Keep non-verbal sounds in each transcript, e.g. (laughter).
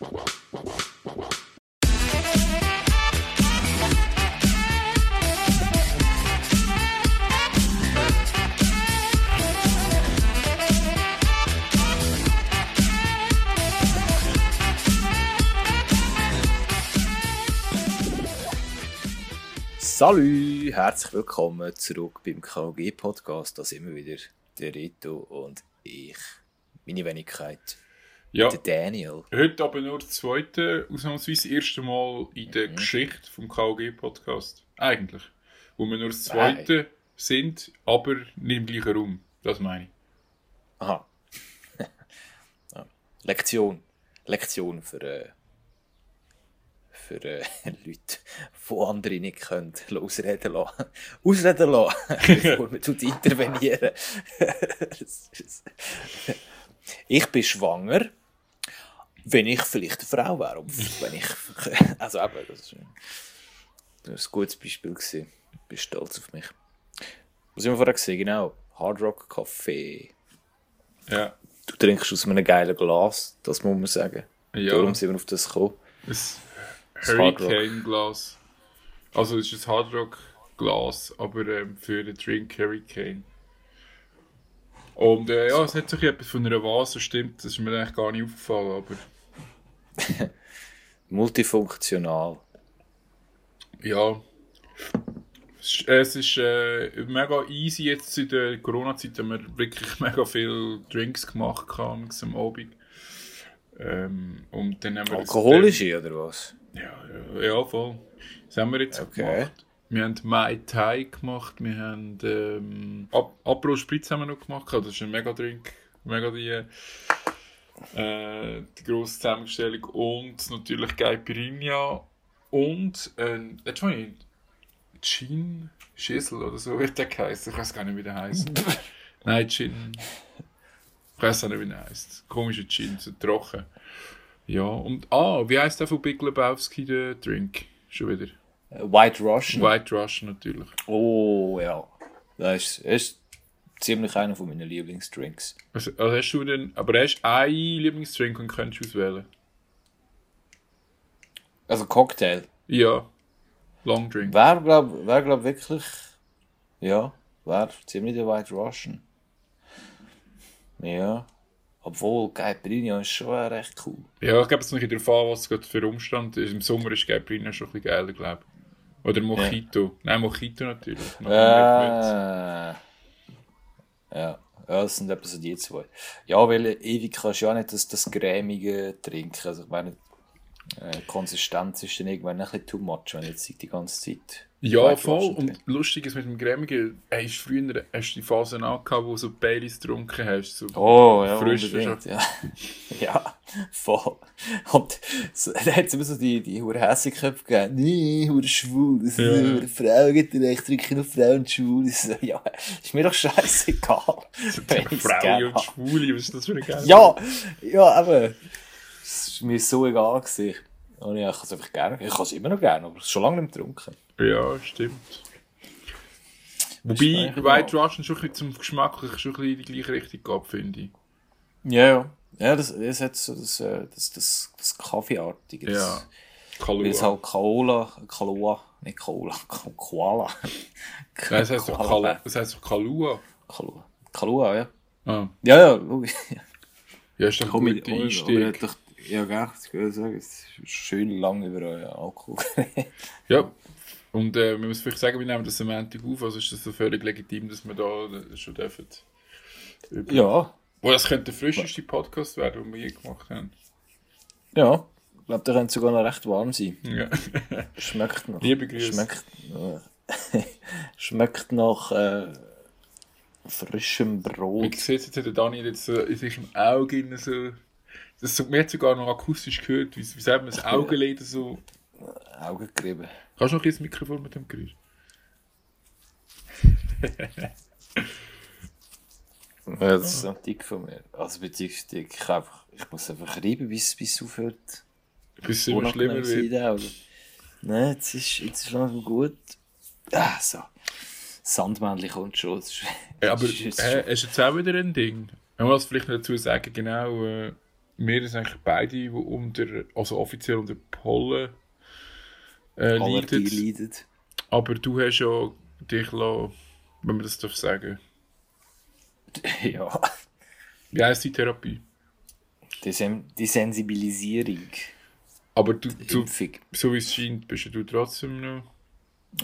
Salü, herzlich willkommen zurück beim KG Podcast. Da sind wir wieder, der Rito und ich, meine Wenigkeit, Ja, der Daniel. heute aber nur das zweite, ausnahmsweise das erste Mal in der Mhm. Geschichte vom KOG-Podcast. Eigentlich. Wo wir nur das zweite sind, aber nicht im gleichen Raum. Das meine ich. Aha. (laughs) Lektion. Lektion für, äh, für äh, (laughs) Leute, die andere nicht können, (laughs) ausreden lassen. Ausreden lassen, bevor man intervenieren. Das ich bin schwanger, wenn ich vielleicht eine Frau wäre. (laughs) Wenn ich, (laughs) also eben, das ist, das ist ein gutes Beispiel. Gewesen. Ich bin stolz auf mich. Was haben wir vorher gesehen? Genau. Hard Rock Café. Ja. Du trinkst aus einem geilen Glas, das muss man sagen. Ja. Darum sind wir auf das gekommen. Ein Hard Rock. Hurricane-Glas. Also es ist ein Hardrock-Glas, aber ähm, für den Drink Hurricane. Und äh, ja, es hat sich etwas von einer Vase, stimmt, das ist mir eigentlich gar nicht aufgefallen, aber (laughs) Multifunktional. Ja. Es ist- äh, mega easy jetzt in der Corona-Zeit, haben wir wirklich (laughs) mega viele Drinks gemacht haben am Abend. Ähm, und dann haben wir Alkoholische oder was? Ja, ja, ja, voll. Das haben wir jetzt Okay. gemacht. Wir haben Mai Tai gemacht, wir haben ähm, Ap Aperol Spritz haben wir noch gemacht. Das ist ein Mega-Drink. Mega die, äh, die grosse Zusammenstellung. Und natürlich Caipirinha. Und äh, letztes Mal Gin Schissel oder so wird der geheißen. Ich weiß gar nicht, wie der heißt. (laughs) Nein, Gin. Ich weiß auch nicht, wie der heißt. Komischer Gin, so trocken. Ja, und ah, wie heißt der von Big Lebowski, der Drink? Schon wieder. Äh, White Russian. White Russian natürlich. Oh ja. Das ist, das ist ziemlich einer von meinen Lieblingsdrinks. Also, also hast du denn, aber hast du einen Lieblingsdrink und kannst auswählen? Also Cocktail. Ja. Long Drink. Wäre, glaube wär, glaub, wirklich. Ja, wäre ziemlich der White Russian. Ja. Obwohl, Caipirinha ist schon recht cool. Ja, ich glaube, es ist nicht darauf an, was gerade für Umstand ist. Im Sommer ist Caipirinha schon ein bisschen geiler, glaube ich. Oder Mojito. Nein, Mojito natürlich. Noch Äh, ja, ja, das sind etwa so die zwei. Ja, weil ewig kannst du ja nicht das, das Grämige trinken. Also, ich meine, äh, Konsistenz ist dann irgendwann ein bisschen too much, wenn du jetzt die ganze Zeit. Ja, voll. Und lustig ist mit dem Grämigen, hast du früher hast du die Phase angehabt, wo du so Baileys getrunken hast. So Oh, ja, frisch. unbedingt, ja. (laughs) ja, voll. Und so, (laughs) da hat es immer so die, die hure Hässigköpfe gegeben. Nee, hure schwul, das Ja. sind hure Frauen, ich trinke nur Frauen schwul. Ich so, ja, ist mir doch scheißegal. (laughs) Frauen und. Schwule, was ist das für eine geile Ja, ja, aber es war mir so egal. Gewesen. Und ja, ich habe es einfach gerne. Ich habe es immer noch gerne, aber schon lange nicht getrunken. Ja, stimmt. Wobei White Russian schon ein bisschen zum Geschmacklich schon ein bisschen in die gleiche Richtung geht, finde ich. Ja, ja. Ja, das, das hat so das, äh, das, das, das Kaffeeartige. Das, Ja. Weil es Kalua. halt Kaola, Kalua, nicht Kaola, Koala. (laughs) Nein, es heißt doch Koala. Kal- es heisst doch Kalua. Kalua. Kalua, ja. Ah. Ja, ja, logisch. Ja, ist doch ein guter er Einstieg. doch, ja, gell, ich würde sagen, es ist schön lang über euren Alkohol. Ja. Und äh, wir müssen vielleicht sagen, wir nehmen das am Montag auf, also ist das so völlig legitim, dass wir da äh, schon dürfen. Über- ja, Wo das könnte der frischeste Podcast werden, den wir je gemacht haben. ja. Ich glaube, der könnte sogar noch recht warm sein. Ja. (laughs) Schmeckt noch. Liebe Grüße. Schmeckt, äh, (laughs) schmeckt nach äh, frischem Brot. Ich sehe jetzt, der Daniel jetzt so in im Auge so. Das so, man hat sogar noch akustisch gehört, wie, wie sagt man, das (laughs) Augenleder so. Augengerieben. Kannst du noch ein Mikrofon mit dem Geräusch? Ja, das ist ein Tick von mir. Also beziehungsweise dick. Ich, einfach, ich muss einfach reiben, bis es aufhört. Bis es immer schlimmer wird. Nein, jetzt ist, jetzt ist langsam gut. Ah, so. Sandmännchen kommt schon. Ist, Ja, aber ist- äh, du jetzt auch wieder ein Ding? Man muss vielleicht noch dazu sagen, genau, äh, wir sind eigentlich beide, die unter, also offiziell unter Pollen äh, leiden. leidet. Aber du hast ja dich lassen, wenn man das darf sagen. (laughs) Ja, Wie heisst die Therapie? die, Sen die Sensibilisierung. Aber du, du so wie es scheint, bist du trotzdem noch.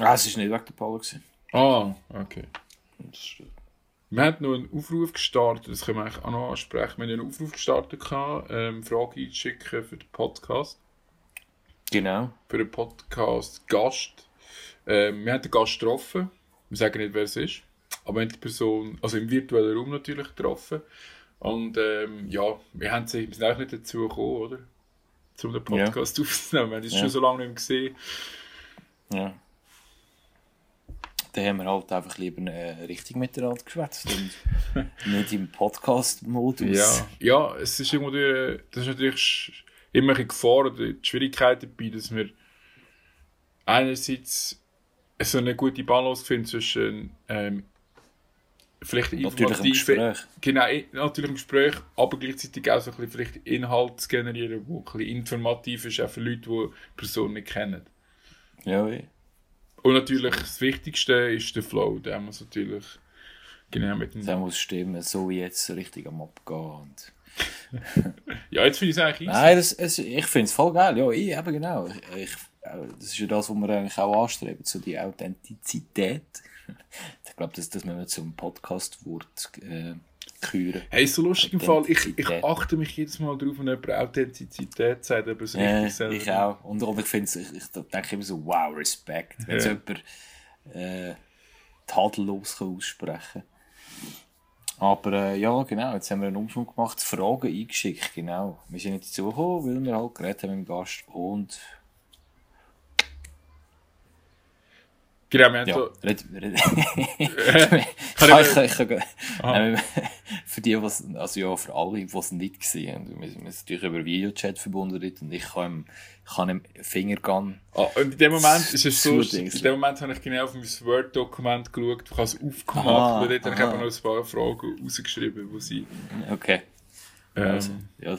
Ah, es war nicht wegen der Pollen. Ah, okay. Das ist- Wir haben noch einen Aufruf gestartet, das können wir eigentlich auch noch ansprechen. Wir haben ja einen Aufruf gestartet, ähm, Frage einzuschicken für den Podcast. Genau. Für den Podcast Gast. Ähm, wir haben den Gast getroffen. Wir sagen nicht, wer es ist. Aber wir haben die Person, also im virtuellen Raum natürlich, getroffen. Und ähm, ja, wir, haben sie, wir sind auch nicht dazu gekommen, oder? Um den Podcast aufzunehmen. Wir haben es Ja. schon so lange nicht mehr gesehen. Ja. Dann haben wir halt einfach lieber äh, richtig miteinander geschwätzt und (laughs) nicht im Podcast-Modus. Ja, ja, es ist irgendwo durch, das ist natürlich immer eine Gefahr oder die Schwierigkeit dabei, dass wir einerseits so eine gute Balance finden zwischen ähm, vielleicht Natürlich im Gespräch. Genau, natürlich im Gespräch, aber gleichzeitig auch so ein bisschen vielleicht Inhalt zu generieren, der ein bisschen informativ ist, auch für Leute, die die Person nicht kennen. Ja, eh. Und natürlich das Wichtigste ist der Flow, der muss natürlich genau mit dem... Der muss stimmen, so wie jetzt richtig am Abgehen. (laughs) Ja, jetzt finde ich es eigentlich easy. Nein, das, es, ich finde es voll geil. Ja, ich, eben genau. Ich, das ist ja das, was wir eigentlich auch anstreben, so die Authentizität. (laughs) Ich glaube, das, das müssen wir zum Podcast-Wort äh, küren. Hey, so lustig im Fall. Ich, ich achte mich jedes Mal darauf, wenn jemand Authentizität sagt, aber so Ja, richtig selber. ich auch. Und, und ich ich, ich denke immer so, wow, Respekt. Wenn so Ja. jemand äh, tadellos kann aussprechen Aber äh, ja, genau, jetzt haben wir einen Umschwung gemacht, Fragen eingeschickt, genau. Wir sind nicht dazu gekommen, weil wir halt geredet haben mit dem Gast und Genau, wir haben ja, so... red, red. Kann kann ich- ich, ich. Nein, für die, was, also ja, für alle, die es nicht gesehen haben. Wir sind natürlich über Videochat verbunden und ich kann ihm, kann ihm Fingergun Ah, und in dem Moment ist es so... In dem Moment habe ich genau auf mein Word-Dokument geschaut, ich habe es aufgemacht Aha, und dort habe ich eben noch ein paar Fragen rausgeschrieben, wo sie... Okay. Ähm, Also, ja.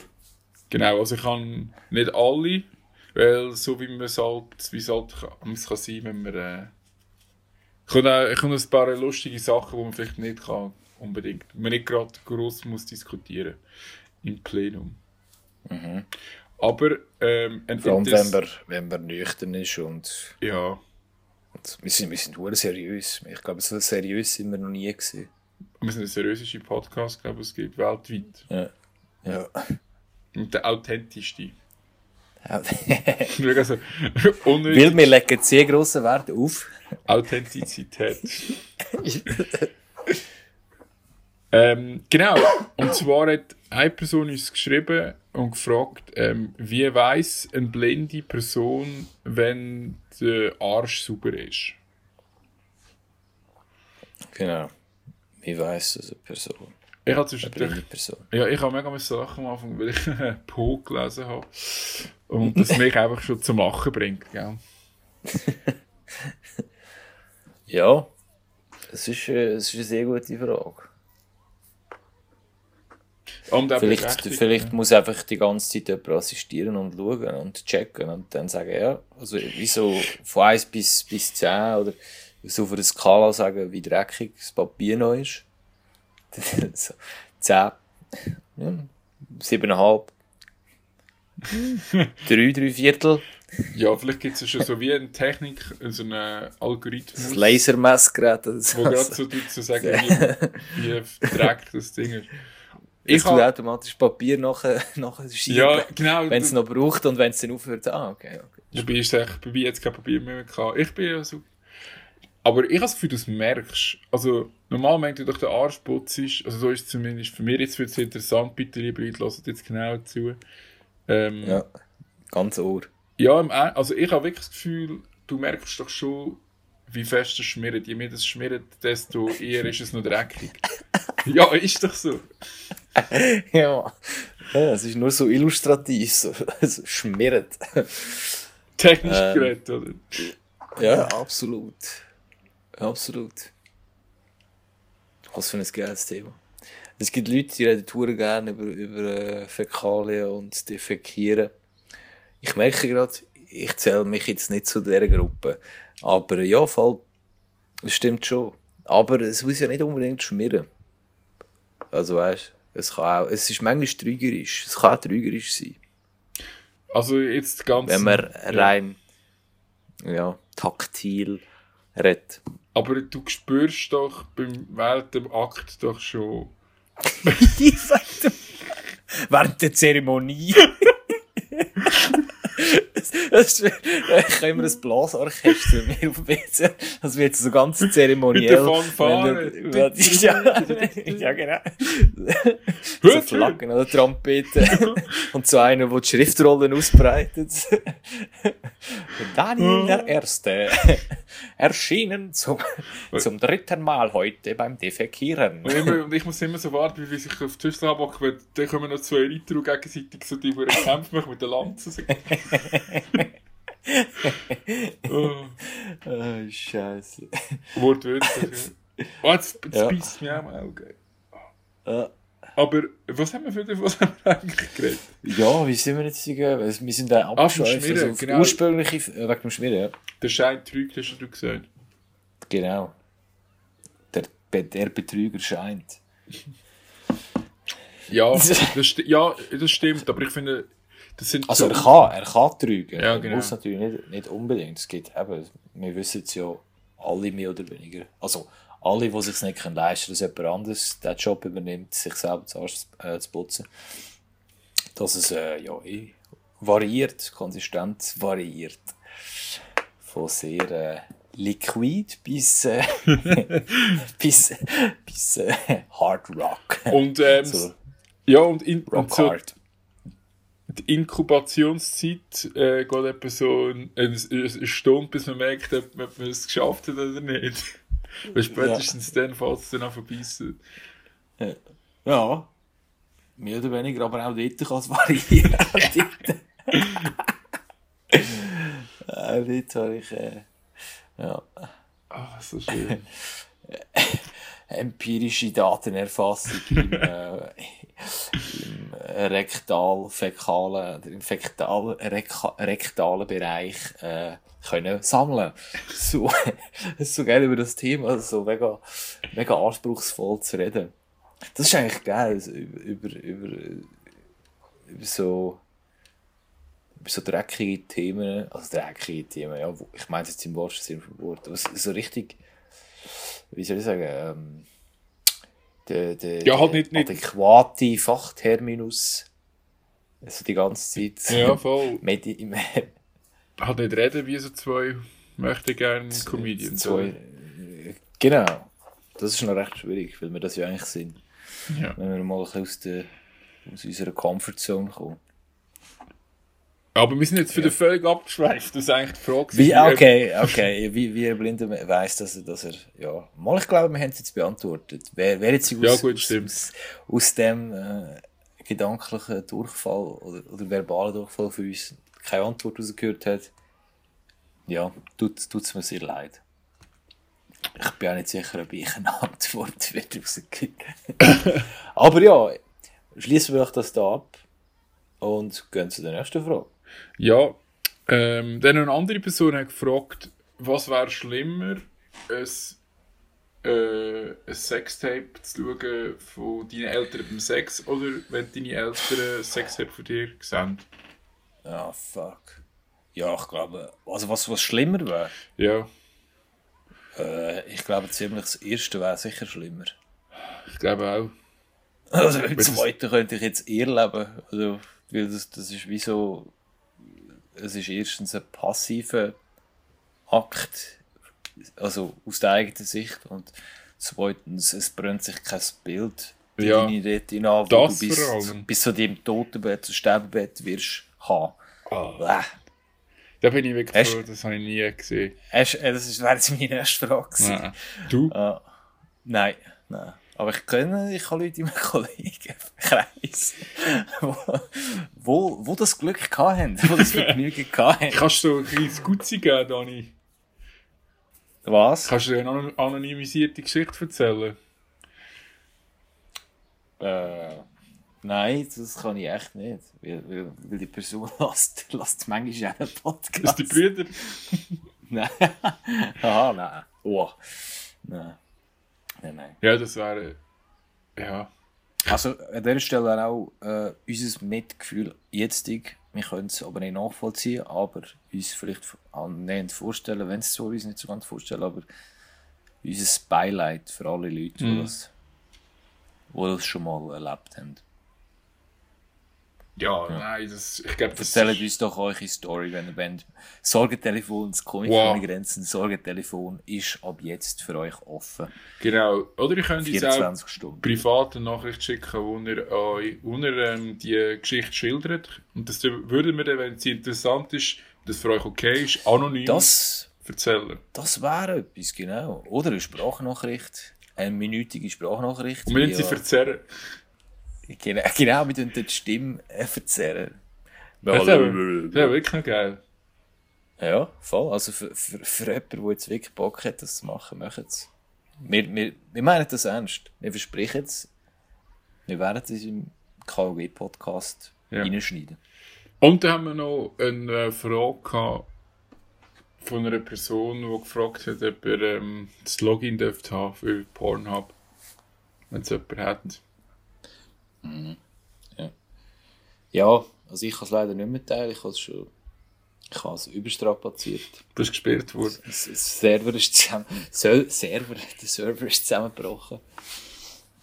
Genau, also ich kann nicht alle, weil so wie man es halt, wie es halt kann, es kann sein, wenn man... Äh, ich habe auch, ich habe ein paar lustige Sachen, die man vielleicht nicht kann, unbedingt. Man nicht gerade gross muss diskutieren im Plenum. Aber ähm, Mhm. Vor allem, wenn man, wenn man nüchtern ist und, Ja, und wir sind, wir sind seriös. Ich glaube, so seriös sind wir noch nie gewesen. wir sind ein seriösester Podcast, glaube ich, es gibt weltweit. Ja. Ja. Und der authentischste. (laughs) Also, (laughs) Weil wir legen sehr grossen Wert auf. Authentizität. (laughs) ähm, genau. Und zwar hat eine Person uns geschrieben und gefragt, ähm, wie weiß eine blinde Person, wenn der Arsch sauber ist? Genau. Wie weiss das eine Person? Ich habe Eine zwischendurch blinde Person. Ja, ich habe mega müssen lachen am Anfang, weil ich (laughs) Po gelesen habe. Und das mich einfach schon zum Lachen bringt, gell? (laughs) Ja. Es ist, äh, es ist eine sehr gute Frage. Und auch Vielleicht, vielleicht muss einfach die ganze Zeit jemand assistieren und schauen und checken und dann sagen, ja, also wieso von 1 bis, bis 10 oder so auf einer Skala sagen, wie dreckig das Papier noch ist. (laughs) so, 10, ja, 7,5, 3, 3 Viertel, Ja, vielleicht gibt es ja schon so wie eine Technik, so einen das Algorithmus, Lasermessgerät oder so. wo gerade so tut, zu sagen, wie, wie dreckig das Ding ist. Ich Ich habe, automatisch Papier nachher, nachher schieben, ja, genau, wenn es noch braucht und wenn es dann aufhört. Ah, okay, okay. Ist es echt, bei mir jetzt kein Papier mehr gehabt. Ich bin ja so. Aber ich habe das Gefühl, du merkst. Also, normal, wenn du durch den Arsch putzt, also so ist es zumindest für mich, jetzt wird es interessant, bitte liebe Leute, lasst jetzt genau zu. Ähm, Ja, ganz Ohr. Ja, also ich habe wirklich das Gefühl, du merkst doch schon, wie fest es schmiert. Je mehr das schmiert, desto eher ist es noch dreckig. (laughs) ja, ist doch so. Ja. ja, es ist nur so illustrativ, so, (laughs) so schmiert. Technisch Ähm. geredet, oder? Ja, absolut. Absolut. Was für ein geiles Thema. Es gibt Leute, die reden gerne über, über äh, Fäkalien und Defekieren. Ich merke gerade, ich zähle mich jetzt nicht zu dieser Gruppe. Aber ja, voll, das stimmt schon. Aber es muss ja nicht unbedingt schmieren. Also weißt es kann auch, es ist manchmal trügerisch. Es kann auch trügerisch sein. Also jetzt ganz... Wenn man rein, ja, taktil redet. Aber du spürst doch beim, während dem Akt doch schon... (laughs) während der Zeremonie. Das ist, (laughs) kann immer ein Blasorchester mir auf WC. Das wird so ganz zeremoniell. Mit der Fanfare. Wenn du- (laughs) ja, ja, genau. (laughs) so Flaggen oder Trompeten. Und so einer, der die Schriftrollen ausbreitet. Daniel der Erste. Erschienen zum, zum dritten Mal heute beim Defekieren. Und, immer, und ich muss immer so warten, wie sich auf die Schüssel abhocken, weil dann kommen noch zwei und gegenseitig so die, machen mit der Lanze. (laughs) Oh, Oh, Scheiße. wortwörtlich. ja. (laughs) Oh, jetzt, jetzt Ja. beißt mich auch am Auge. Ja. Aber was haben wir für den, was haben wir eigentlich geredet? Ja, wie sind wir jetzt gegangen? Wir sind da abgeschweift. Schmieren, Also genau. Ursprüngliche, äh, wegen dem Schmieren, ja. Der Schein trügt, hast du gesagt. Genau. Der, der Betrüger scheint. Ja, (laughs) das ja, das stimmt, aber ich finde, Also so... er kann, er kann trügen. Ja, Er genau. muss natürlich nicht, nicht unbedingt. Es gibt eben, wir wissen es ja alle mehr oder weniger. Also alle, die es sich nicht können leisten können, dass jemand anderes den Job übernimmt, sich selber zu, äh, zu putzen. Dass es äh, ja, eh variiert, konsistent variiert. Von sehr äh, liquid bis, äh, (laughs) (laughs) bis, bis äh, Hard Rock. Und, ähm, so, ja, und, in, und Hard. Die Inkubationszeit äh, geht etwa so eine, eine, Stunde, bis man merkt, ob, man es geschafft hat oder nicht. (laughs) Weil spätestens dann fällt es dann an verbeissen. Ja. Mehr oder weniger, aber auch dort kann es variieren. (laughs) Auch dort. auch dort habe ich äh, ja, Ah, so schön. (laughs) empirische Datenerfassung (laughs) im, äh, im rektal-fäkalen, oder im fäktal-rektalen Bereich äh, können sammeln. So, es (laughs) ist so geil über das Thema, so mega, mega anspruchsvoll zu reden. Das ist eigentlich geil, also über, über, über, so über so dreckige Themen, also dreckige Themen, ja, wo- ich meine jetzt im wahrsten Sinne vom Wort, aber so- so richtig, wie soll ich sagen, ähm, der, der, Ja, halt der nicht- nicht- adäquate Fachterminus, also die ganze Zeit. ja, voll. (laughs) Medi (laughs) Halt nicht reden wie so zwei möchte gerne Comedians. Zwei, genau. Das ist noch recht schwierig, weil wir das ja eigentlich sind. Ja. Wenn wir mal ein bisschen aus, der, aus unserer Comfortzone kommen. Aber wir sind jetzt für den völlig abgeschweift. Das ist eigentlich die Frage. Wie, okay, okay. Wie, wie er Blinde weiss, dass er, dass er, ja. Mal, ich glaube, wir haben es jetzt beantwortet. Wer, wer jetzt aus, Ja, gut, aus, stimmt. aus, aus dem äh, gedanklichen Durchfall oder, oder verbalen Durchfall für uns keine Antwort rausgehört hat, ja, tut es mir sehr leid. Ich bin auch nicht sicher, ob ich eine (laughs) Antwort wird. (laughs) Aber ja, schließen wir euch das da ab und gehen zu der nächsten Frage. Ja, ähm, dann eine andere Person hat gefragt, was wäre schlimmer, ein, äh, ein Sextape zu schauen von deinen Eltern beim Sex oder wenn deine Eltern ein Sextape von dir sehen? Ah, fuck. Ja, ich glaube, also was, was schlimmer wäre, Ja, äh, ich glaube ziemlich das erste wäre sicher schlimmer. ich glaube auch. Also beim zweiten könnte ich jetzt eher leben. Also, weil das, das ist wie so, es ist erstens ein passiver Akt, also aus der eigenen Sicht und zweitens, es brennt sich kein Bild bei Ja, deine Retina wo du bis, bis zu deinem Totenbett, zu Sterbebett wirst haben. Bäh. Da bin ich wirklich Hast- froh, das habe ich nie gesehen. Hast, äh, das wäre jetzt meine nächste Frage gewesen. Nein. Du? Ah, nein, nein. Aber ich kenne, ich habe Leute in meinem (laughs) Kollegenkreis, wo, wo, wo das Glück haben, wo das Vergnügen (laughs) haben. Kannst du ein kleines Gutzi geben, Dani? Was? Kannst du eine anon- anonymisierte Geschichte erzählen? Äh, nein, das kann ich echt nicht. Weil, weil, weil die Person (laughs) lasst, lasst manchmal einen Podcast. Das die Brüder. Nein. Aha, nein. Oh. Nein. Nein, nein. Ja, das wäre. Ja. Also an dieser Stelle auch äh, unser Mitgefühl jetzt, wir können es aber nicht nachvollziehen, aber uns vielleicht annähernd vorstellen, wenn es so uns nicht so ganz vorstellen, aber unser Beileid für alle Leute, Mhm. die, das, die das schon mal erlebt haben. Ja, nein, das, ich glaube, das Erzählt uns doch eure Story, wenn ihr wollt. Sorgentelefon, das Comic Wow. ohne Grenzen, Sorgentelefon ist ab jetzt für euch offen. Genau. Oder ihr könnt uns auch 24 Stunden. private Nachricht schicken, wo ihr, euch, wo ihr ähm, die Geschichte schildert. Und das würden wir dann, wenn sie interessant ist, das für euch okay ist, anonym Das, erzählen. das wäre etwas, genau. Oder eine Sprachnachricht, eine minütige Sprachnachricht. Und wir sie verzerren. Genau, (laughs) genau, wir tun die Stimme äh, verzerren. Das wäre das wäre wirklich noch geil. Ja, voll. Also für, für, für jemanden, der jetzt wirklich Bock hat, das zu machen, machen es. Wir, wir, wir meinen das ernst. Wir versprechen es. Wir werden es im KOG-Podcast Ja. reinschneiden. Und dann haben wir noch eine äh, Frage gehabt von einer Person, die gefragt hat, ob er ähm, das Login dürfte haben für Pornhub. Wenn es jemand hat. Ja, also ich kann es leider nicht mehr teilen. Ich habe es schon ich habe es überstrapaziert. Das ist gesperrt worden. Das das Server ist zusammen, so, Server, (laughs) der Server ist zusammengebrochen.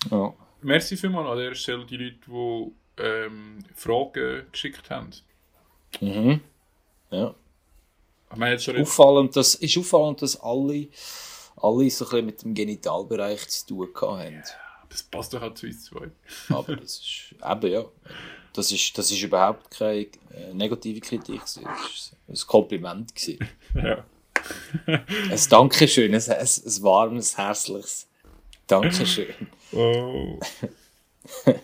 Ja. Merci vielmals an der Stelle die Leute, die ähm, Fragen geschickt haben. Mhm. Ja. Ich meine jetzt schon nicht, Auffallend, das ist auffallend, dass alle, alle so ein bisschen mit dem Genitalbereich zu tun gehabt haben. Das passt doch auch zu uns zwei. Aber das ist, eben ja, das ist, das ist überhaupt keine äh, negative Kritik. Das ist ein Kompliment. Gewesen. Ja. Ein Dankeschön, ein, ein, ein warmes, herzliches Dankeschön. Oh. (laughs)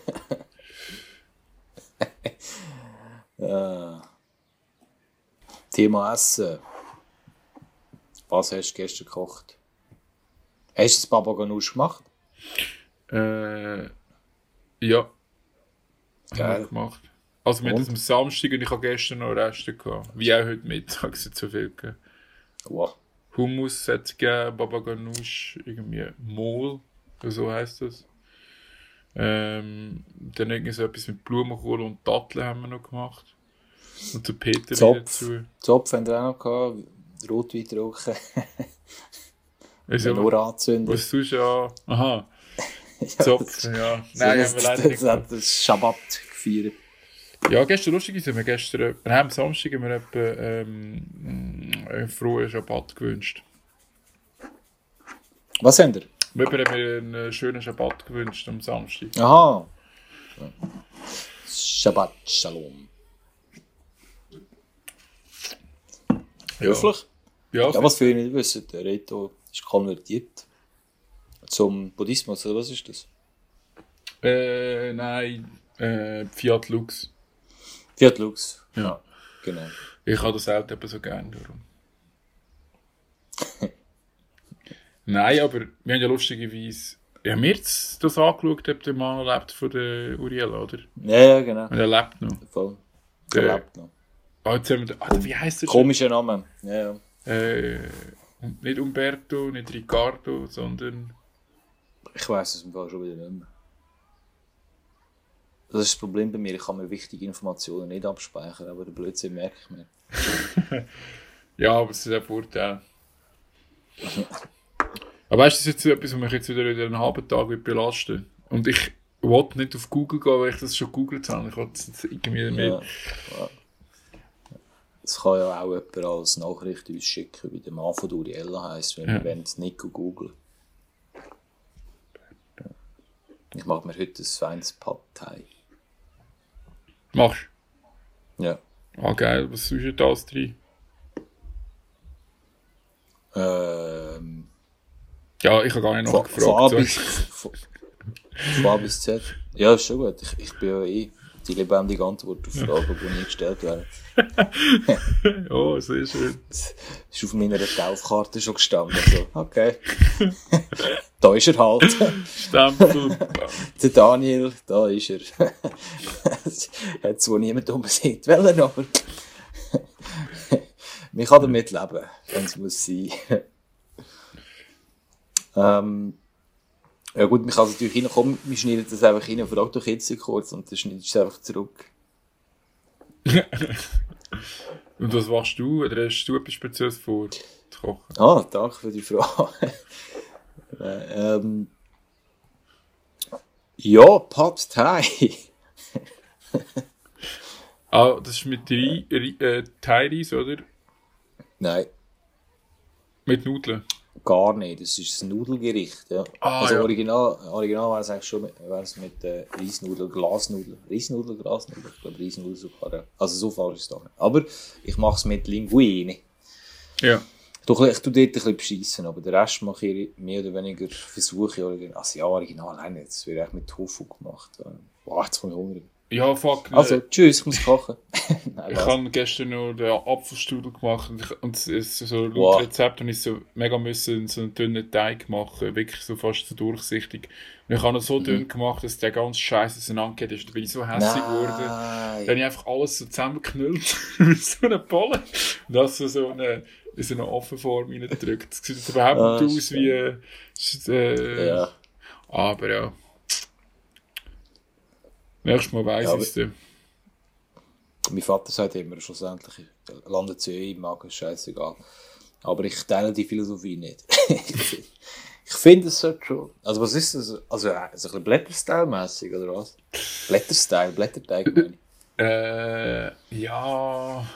Äh, Thema Essen. Was hast du gestern gekocht? Hast du das Baba Ganoush gemacht? Äh, ja. Geil. Gemacht. Also mit Und? dem Samstag und ich habe gestern noch Reste gehabt. Wie auch heute Mittag (laughs) sind so viel gegeben. Wow. Hummus hat es gegeben, Baba Ganoush, irgendwie Mol, oder so heisst das. Ähm, dann irgendwie so etwas mit Blumenkohl und Datteln haben wir noch gemacht. Und so Peter Zopf. dazu. Zopf haben wir auch noch gehabt. Rotwein getrunken. Also, (laughs) nur anzünden. was tust du an? Aha, Ja, Zopf, ja. So, Nein, haben wir leider das, nicht das hat das Schabbat gefeiert. Ja, gestern lustig ist, haben wir gestern, wir haben am Samstag haben wir etwa, ähm, einen frohen Schabbat gewünscht. Was haben wir? Wir haben mir einen schönen Schabbat gewünscht am Samstag. Aha. Shabbat Shalom. Höflich? Ja, Ja, was viele nicht wissen, der Reto ist konvertiert zum Buddhismus, oder was ist das? Äh, nein, äh, Fiat Lux. Fiat Lux. Ja. Genau. Ich habe das Auto eben so gerne, darum. (laughs) nein, aber wir haben ja lustigerweise, ja, mir das, das angeschaut, ob der Mann lebt von der Uriel, oder? Ja, ja, genau. Und er lebt noch. Voll. Der- Der lebt noch. Ah, jetzt haben wir, ah, wie heißt der? Komischer Name. Ja, ja. Äh, nicht Umberto, nicht Ricardo, sondern. Ich weiß es im Fall schon wieder nicht mehr. Das ist das Problem bei mir, ich kann mir wichtige Informationen nicht abspeichern, aber der Blödsinn merke ich mir. (laughs) Ja, aber es ist ein Vorteil. aber weißt du, das ist jetzt etwas, was mich jetzt wieder in einen halben Tag wird belasten Und ich wollte nicht auf Google gehen, weil ich das schon gegoogelt habe. Ich wollte es irgendwie mit. Ja. Das kann ja auch jemand als Nachricht uns schicken, wie der Mann von Uriella heisst, wenn Ja. wir nicht googeln. Ich mache mir heute ein feines Pad Thai. Machst Ja. du? Ah, geil. Was ist denn das drin? Ähm, Ja, ich habe gar nicht nachgefragt. von, von A bis Z. Ja, ist schon gut. Ich, ich bin ja eh die lebendige Antwort auf Fragen, die nie gestellt werden. (laughs) oh, sehr schön. Das ist auf meiner Taufkarte schon gestanden. Also, okay. (laughs) da ist er halt. Stempel. (laughs) Der Daniel, da ist er. Hat zwar niemand unbedingt wollen, aber man kann damit leben, wenn es muss sein. ähm, ja gut, man kann es natürlich hinkommen, wir schneiden das einfach hin, doch jetzt kurz und dann schneidest du es einfach zurück. (laughs) Und was machst du? Oder hast du etwas Spezielles vor zu kochen? Ah, danke für die Frage. (laughs) Äh, ähm, ja, Pad Thai. (laughs) Ah, das ist mit Ri Ri äh, Thai-Reis, oder? Nein, Mit Nudeln. Gar nicht. Das ist ein Nudelgericht. Ja. Ah, also ja. original, original wäre es eigentlich schon mit, wär's mit äh, Reisnudel, Glasnudel. Reisnudel, Glasnudel. Ich glaube Reisnudel sogar. Ja. Also so falsch ist es nicht. Aber ich mache es mit Linguine. Ja. Du, ich tue dort ein bisschen beschissen, aber den Rest mache ich mehr oder weniger Versuche. Also ja, original nicht. Das wird echt mit Tofu gemacht. Boah, jetzt komme ich hungrig. Ja, fuck. Also, tschüss, ich muss kochen. (laughs) Nein, ich habe gestern noch den Apfelstrudel gemacht und, ich, und es ist so laut Wow. Rezept und ich so mega müssen so einen dünnen Teig machen, wirklich so fast so durchsichtig. Und ich habe ihn so Mhm. dünn gemacht, dass der ganz scheiße auseinandergeht ist. Da bin ich so hässlich geworden. Dann habe ich einfach alles so zusammengeknüllt (laughs) wie so eine Bolle und das so, so eine, in so eine Offenform reingedrückt. Es sieht überhaupt Ah, nicht aus wie... Äh, Ja. Aber ja. Nächstes Mal weiss Ja, ich es dann. Mein Vater sagt immer, schlussendlich landet ja eh im Magen, ist scheißegal. Aber ich teile die Philosophie nicht. (laughs) ich finde, es sollte schon. Also, was ist das? Also, äh, so ein bisschen Blätterstyle-mässig, oder was? Blätterstyle, Blätterteig, meine ich. Äh, ja,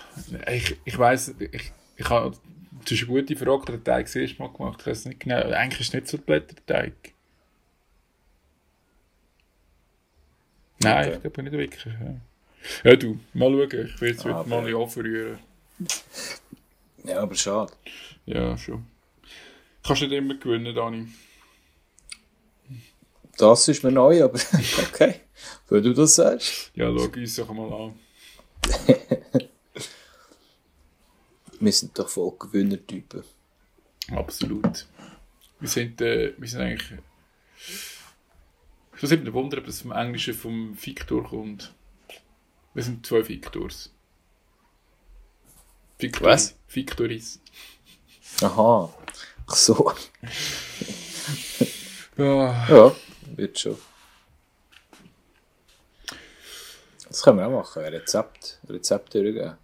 ich, ich weiss, ich, ich habe, das ist eine gute Frage, den Teig das erste Mal gemacht, ich weiß nicht genau, eigentlich ist es nicht so ein Blätterteig. Nein, ich glaube nicht wirklich. Ja. ja, du, mal schauen, ich will jetzt Ah, heute mal anverrühren. Ja, aber schade. Ja, schon. Kannst nicht immer gewinnen, Dani. Das ist mir neu, aber (laughs) okay. Wenn du das sagst. Ja, schau uns doch mal an. (laughs) Wir sind doch voll Gewinnertypen. Absolut. Wir sind, äh, wir sind eigentlich. Ich würde mich wundern, ob das vom Englischen vom Victor kommt. Wir sind zwei Victors. Victor, Was? Victoris. Aha. Ach so. (laughs) Ja, Ja, wird schon. Das können wir auch machen. Ein Rezept, Rezept durchgeben.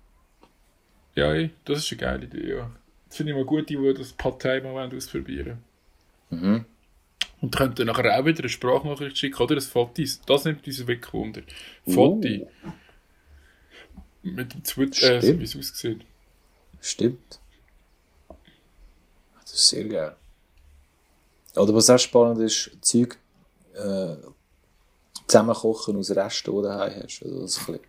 ja, ey, das ist eine geile Idee, ja. Das finde ich mal gut, die, die das Partei mal wollen ausprobieren Mhm. Und könnten nachher auch wieder eine Sprachnachricht schicken oder ein Foto. Das nimmt uns wirklich Wunder. Foto. Uh, Mit dem Twitter, äh, Stimmt. wie es aussieht. stimmt. Das ist sehr geil. Oder was auch spannend ist, Zeug äh, zusammenkochen aus Resten, die du daheim hast. Also das ein bisschen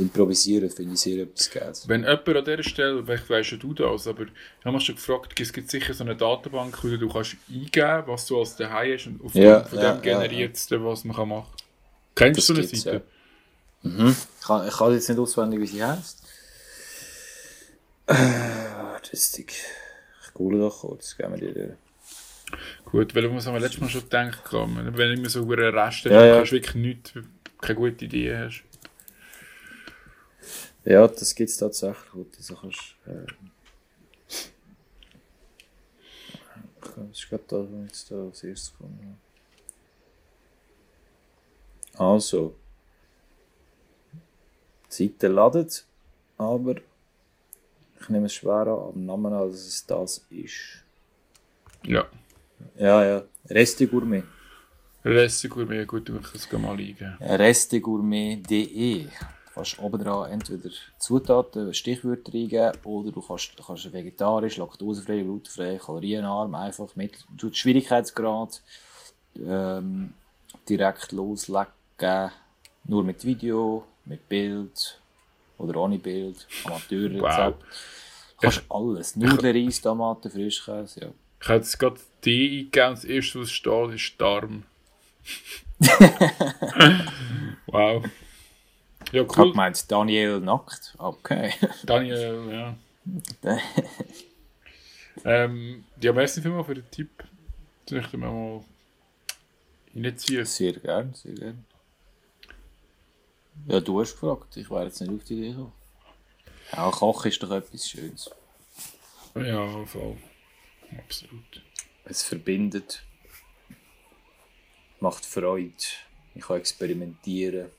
improvisieren finde ich sehr etwas Geiles. Wenn jemand an dieser Stelle, vielleicht weisst ja du das, aber ich habe mich schon gefragt, es gibt sicher so eine Datenbank, wo du kannst eingeben was du als daheim hast und auf Ja, von ja, dem ja, generiert es dann, was man kann machen kann. Kennst Das du so eine Seite? Mhm. Ich, kann, ich kann jetzt nicht auswendig, wie sie heißt. Äh, das ich, google doch kurz, geben wir durch. Gut, weil wir haben wir letztes Mal schon gedacht wenn ich mir so über einen Rest Ja, ja. kannst du wirklich nichts, keine gute Idee hast. Ja, das gibt es tatsächlich. Gut, also kannst, äh, das ist gerade da, wenn ich jetzt da als erstes komme. Also. Die Seite ladet, aber ich nehme es schwer an, am Namen an, dass es das ist. Ja, Ja, ja. Reste Gourmet. gut mehr, gut, ich kann es mal eingeben. restegourmet.de. Du kannst oben dran entweder Zutaten, Stichwörter eingeben oder du kannst, du kannst vegetarisch, laktosefrei, glutenfrei, kalorienarm, einfach mit du Schwierigkeitsgrad ähm, direkt loslegen. Nur mit Video, mit Bild oder ohne Bild, Amateurrezept. Wow. Du kannst alles. Nudeln, Reis, Tomaten, Frischkäse, ja. Ich habe jetzt gerade die eingegeben, das erste, was steht, ist Darm. (laughs) wow. Ja, Ich habe cool. gemeint, Daniel nackt. Okay. (laughs) Daniel, ja. Ähm, ja, merci vielmals für den Tipp. Das möchte ich mir mal reinziehen. sehr gern, sehr gern. Ja, du hast gefragt. Ich wäre jetzt nicht auf die Idee gekommen. Auch Kochen ist doch etwas Schönes. Ja, voll. Absolut. Es verbindet, macht Freude. Ich kann experimentieren.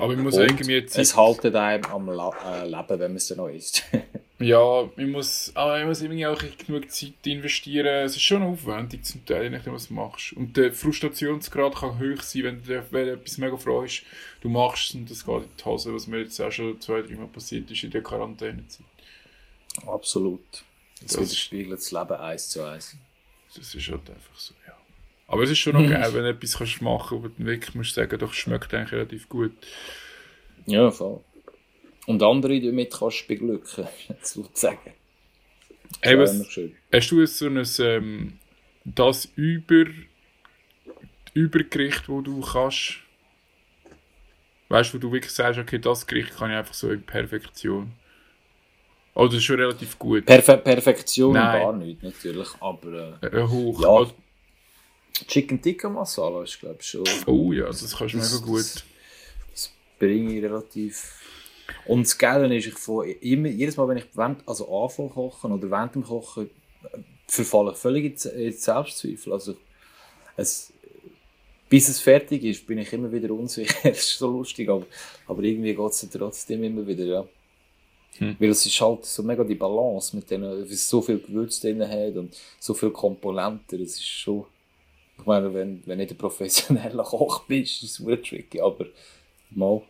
Aber ich muss Und irgendwie jetzt. es haltet einem am La äh, Leben, wenn man es dann noch isst. (laughs) Ja, ich muss, aber ich muss irgendwie auch genug Zeit investieren. Es ist schon aufwendig zum Teil, je nachdem, was du machst. Und der Frustrationsgrad kann hoch sein, wenn du wenn etwas mega freust, du machst es und das geht in die Hose, was mir jetzt auch schon zwei, dreimal passiert ist in der Quarantänezeit. Absolut. Das, Das- widerspiegelt das Leben eins zu eins. Das ist halt einfach so. Aber es ist schon noch geil, wenn du etwas kannst machen kannst, wo du wirklich musst sagen, doch, schmeckt eigentlich relativ gut. Ja, voll. Und andere damit kannst du beglücken, (laughs) sozusagen. Hey, Das was. Hast du so ein ähm, das über Übergericht, wo du kannst, weißt du, wo du wirklich sagst, okay, das Gericht kann ich einfach so in Perfektion. Oh, das ist schon relativ gut. Perfe Perfektion Nein. gar nicht, natürlich. Aber äh, Äh, hoch. Ja. Oh, Chicken Tikka Masala ist, glaube ich, schon. Oh ja, das kannst du mega gut. Das, das bringe ich relativ. Und das Geile ist, ich von immer, jedes Mal, wenn ich während, also anfange kochen oder während dem Kochen, äh, verfalle ich völlig in Selbstzweifel. Also, es, bis es fertig ist, bin ich immer wieder unsicher. (laughs) das ist so lustig, aber, aber irgendwie geht es trotzdem immer wieder, ja. Hm. Weil es ist halt so mega die Balance mit denen, weil es so viel Gewürz drin hat und so viele Komponenten. Das ist schon. Ich meine, wenn, wenn du nicht ein professioneller Koch bist, ist es tricky, aber mal.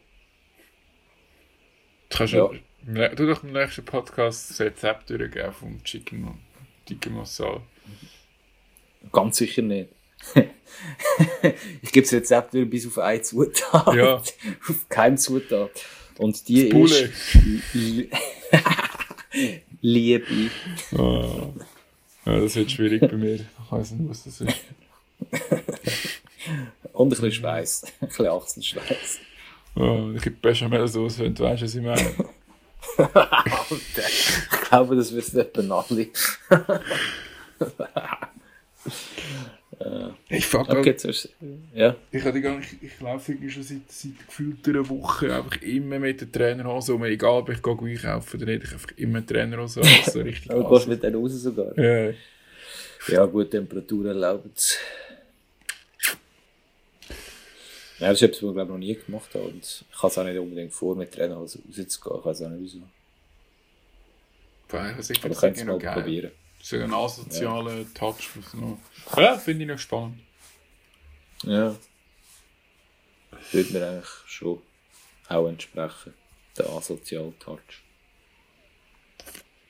Du kannst Ja. ja. du doch im nächsten Podcast das Rezept durchgeben vom Chicken Tikka Masala. Ganz sicher nicht. (laughs) ich gebe das Rezept wieder bis auf eine Zutat. Ja. (laughs) auf keine Zutat. Und die Das ist. Li- (laughs) Liebe. Ah. Ja, das wird schwierig bei mir. Ich weiß nicht, was das ist. (laughs) Und ein bisschen Schweiß. Ein bisschen Achsenschweiß. Oh, ich gebe Bechamel-Sauce, wenn du weißt, was ich meine. Alter, (laughs) ich glaube, das wissen etwa alle. Ich fuck Okay. Ja. Ich, hatte gar nicht, ich laufe irgendwie schon seit, seit gefühlt einer Woche einfach immer mit der Trainerhose um. Egal, ob ich gehe einkaufen oder nicht, ich einfach immer Trainerhose an. So (laughs) richtig Aber du gehst mit denen raus sogar. Ja. Ja, gut, Temperaturen erlauben es. Ja, das ist etwas, was ich glaube noch nie gemacht habe. Und ich habe es auch nicht unbedingt vor, mit Trainerhose rauszugehen. Ich weiß auch nicht wieso. Boah, ich finde es noch geil. probieren. So ein asozialer Touch. was noch- Ja, finde ich noch spannend. Ja. Würde mir eigentlich schon auch entsprechen. Der asoziale Touch.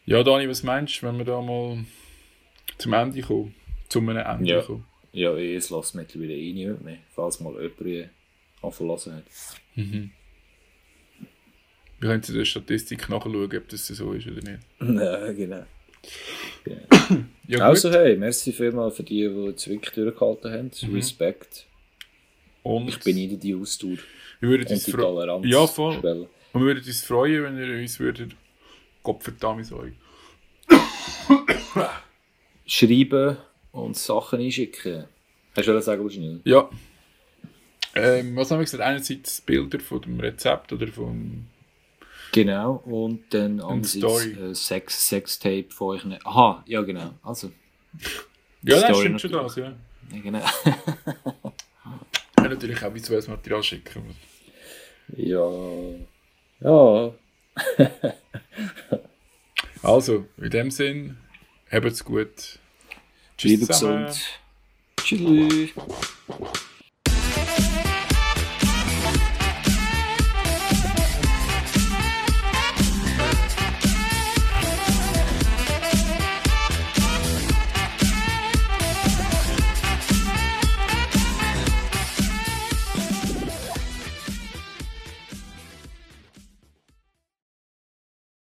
Ja, Dani, was meinst du, wenn wir da mal zum Ende kommen? Zu einem Ende Ja. kommen? Ja, ich es lasse mittlerweile eh niemand mehr, falls mal jemand anverlassen hat. Mhm. Wir können in der Statistik nachschauen, ob das so ist oder nicht. (laughs) Ja, genau. genau. Ja. Also hey, merci vielmals für die, die jetzt wirklich durchgehalten haben. Mhm. Respekt. Und Ich beneide die Ausdauer wir würden und uns die Toleranz. Ja, voll. Schwelle. Und wir würden uns freuen, wenn ihr uns würdet. Gott verdammt, sorry. Schreiben und Sachen einschicken. Hast du was sagen, Schnell? Ja. Ähm, was haben wir gesagt? Einerseits Bilder von dem Rezept oder vom. Genau, und dann andererseits äh, Sex, Sextape von euch. Aha, ja genau. Also, Ja, das Story stimmt schon das, ja. ja, genau. (laughs) Ja, natürlich auch visuelles Material schicken. ja. Ja. (laughs) Also, in dem Sinn, habt's gut. Bleibe zusammen. gesund. Tschüss.